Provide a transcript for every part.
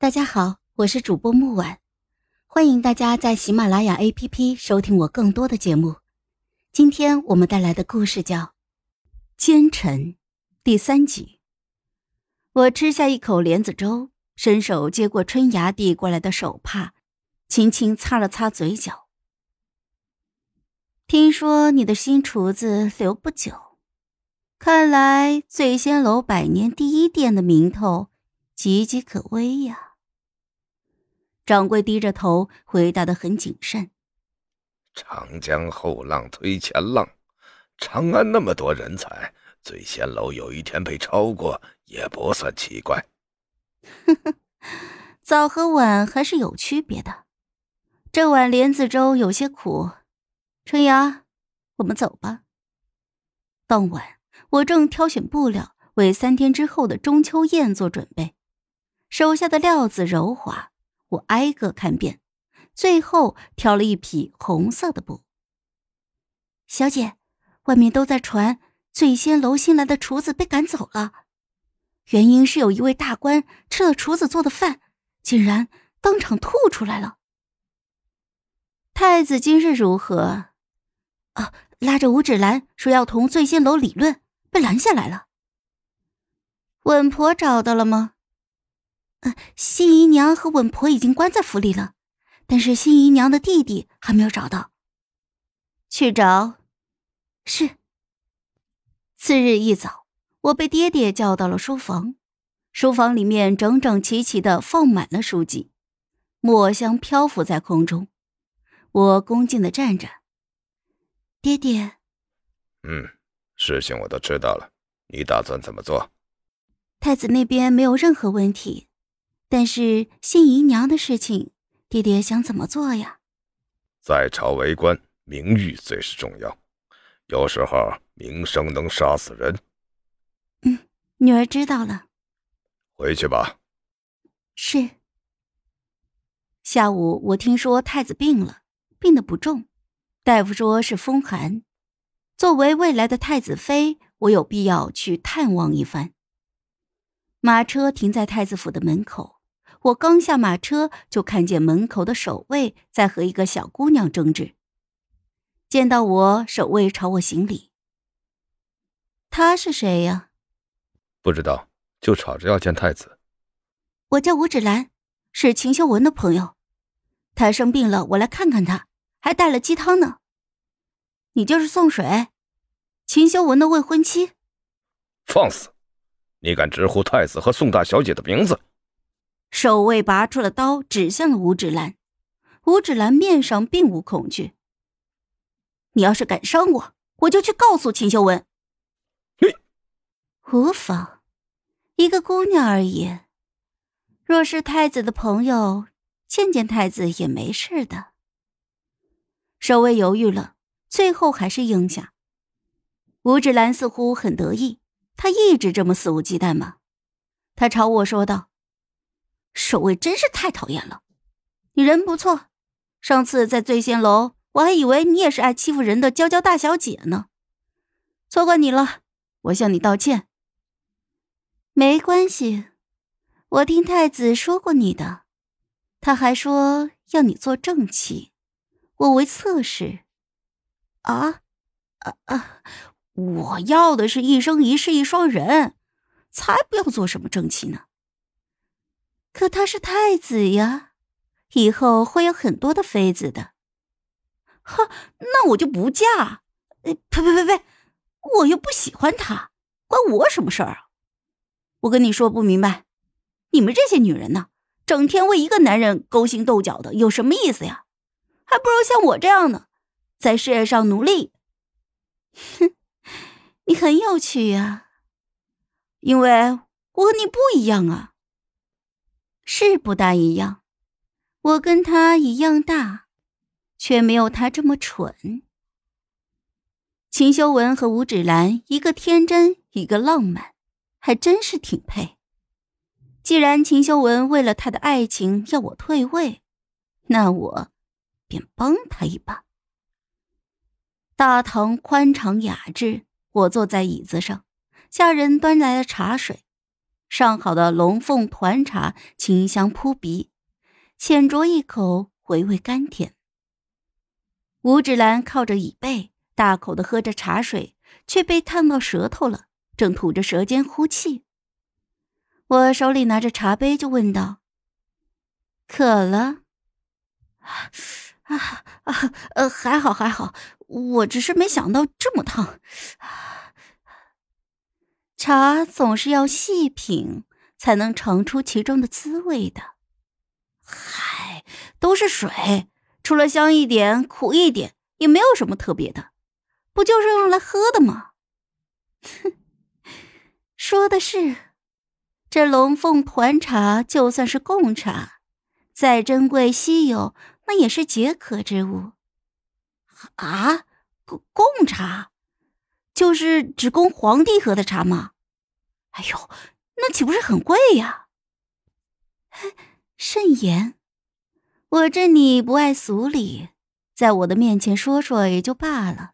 大家好，我是主播木婉，欢迎大家在喜马拉雅 APP 收听我更多的节目。今天我们带来的故事叫《奸臣》第三集。我吃下一口莲子粥，伸手接过春芽递过来的手帕，轻轻擦了擦嘴角。听说你的新厨子留不久，看来醉仙楼百年第一店的名头岌岌可危呀。掌柜低着头回答的很谨慎：“长江后浪推前浪，长安那么多人才，醉仙楼有一天被超过也不算奇怪。”早和晚还是有区别的。这碗莲子粥有些苦，春芽，我们走吧。当晚，我正挑选布料，为三天之后的中秋宴做准备，手下的料子柔滑。我挨个看遍，最后挑了一匹红色的布。小姐，外面都在传醉仙楼新来的厨子被赶走了，原因是有一位大官吃了厨子做的饭，竟然当场吐出来了。太子今日如何？啊，拉着吴芷兰说要同醉仙楼理论，被拦下来了。稳婆找到了吗？呃，新姨娘和稳婆已经关在府里了，但是新姨娘的弟弟还没有找到。去找。是。次日一早，我被爹爹叫到了书房，书房里面整整齐齐的放满了书籍，墨香漂浮在空中。我恭敬的站着。爹爹。嗯，事情我都知道了，你打算怎么做？太子那边没有任何问题。但是新姨娘的事情，爹爹想怎么做呀？在朝为官，名誉最是重要，有时候名声能杀死人。嗯，女儿知道了。回去吧。是。下午我听说太子病了，病得不重，大夫说是风寒。作为未来的太子妃，我有必要去探望一番。马车停在太子府的门口。我刚下马车，就看见门口的守卫在和一个小姑娘争执。见到我，守卫朝我行礼。他是谁呀？不知道，就吵着要见太子。我叫吴芷兰，是秦修文的朋友。他生病了，我来看看他，还带了鸡汤呢。你就是宋水，秦修文的未婚妻。放肆！你敢直呼太子和宋大小姐的名字？守卫拔出了刀，指向了吴芷兰。吴芷兰面上并无恐惧。你要是敢伤我，我就去告诉秦修文。你无妨，一个姑娘而已。若是太子的朋友，见见太子也没事的。守卫犹豫了，最后还是应下。吴芷兰似乎很得意，她一直这么肆无忌惮吗？她朝我说道。守卫真是太讨厌了，你人不错。上次在醉仙楼，我还以为你也是爱欺负人的娇娇大小姐呢。错怪你了，我向你道歉。没关系，我听太子说过你的，他还说要你做正妻，我为侧室。啊，啊啊！我要的是一生一世一双人，才不要做什么正妻呢。可他是太子呀，以后会有很多的妃子的。哈，那我就不嫁。呸呸呸呸！我又不喜欢他，关我什么事儿啊？我跟你说不明白，你们这些女人呢，整天为一个男人勾心斗角的，有什么意思呀？还不如像我这样呢，在事业上努力。哼，你很有趣呀，因为我和你不一样啊。是不大一样，我跟他一样大，却没有他这么蠢。秦修文和吴芷兰，一个天真，一个浪漫，还真是挺配。既然秦修文为了他的爱情要我退位，那我便帮他一把。大堂宽敞雅致，我坐在椅子上，下人端来了茶水。上好的龙凤团茶清香扑鼻，浅酌一口，回味甘甜。吴芷兰靠着椅背，大口的喝着茶水，却被烫到舌头了，正吐着舌尖呼气。我手里拿着茶杯，就问道：“渴了？”啊啊啊！呃，还好还好，我只是没想到这么烫。啊茶总是要细品，才能尝出其中的滋味的。嗨，都是水，除了香一点、苦一点，也没有什么特别的，不就是用来喝的吗？哼，说的是。这龙凤团茶就算是贡茶，再珍贵稀有，那也是解渴之物。啊，贡贡茶，就是只供皇帝喝的茶吗？哎呦，那岂不是很贵呀？慎言，我这你不爱俗礼，在我的面前说说也就罢了，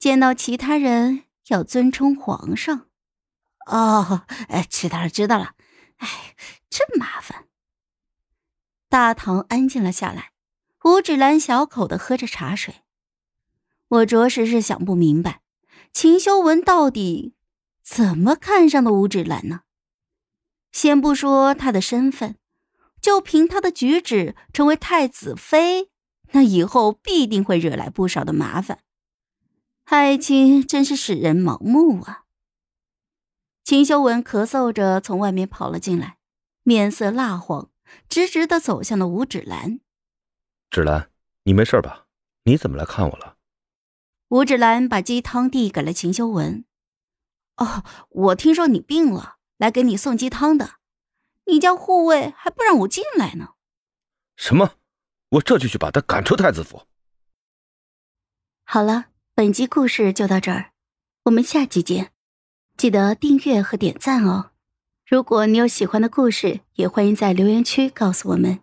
见到其他人要尊称皇上。哦，哎，知道了，知道了。哎，真麻烦。大堂安静了下来，吴芷兰小口的喝着茶水。我着实是想不明白，秦修文到底怎么看上的吴芷兰呢？先不说她的身份，就凭她的举止，成为太子妃，那以后必定会惹来不少的麻烦。爱情真是使人盲目啊！秦修文咳嗽着从外面跑了进来，面色蜡黄，直直的走向了吴芷兰。芷兰，你没事吧？你怎么来看我了？吴芷兰把鸡汤递给了秦修文。哦，我听说你病了，来给你送鸡汤的。你家护卫还不让我进来呢。什么？我这就去把他赶出太子府。好了，本集故事就到这儿，我们下集见。记得订阅和点赞哦！如果你有喜欢的故事，也欢迎在留言区告诉我们。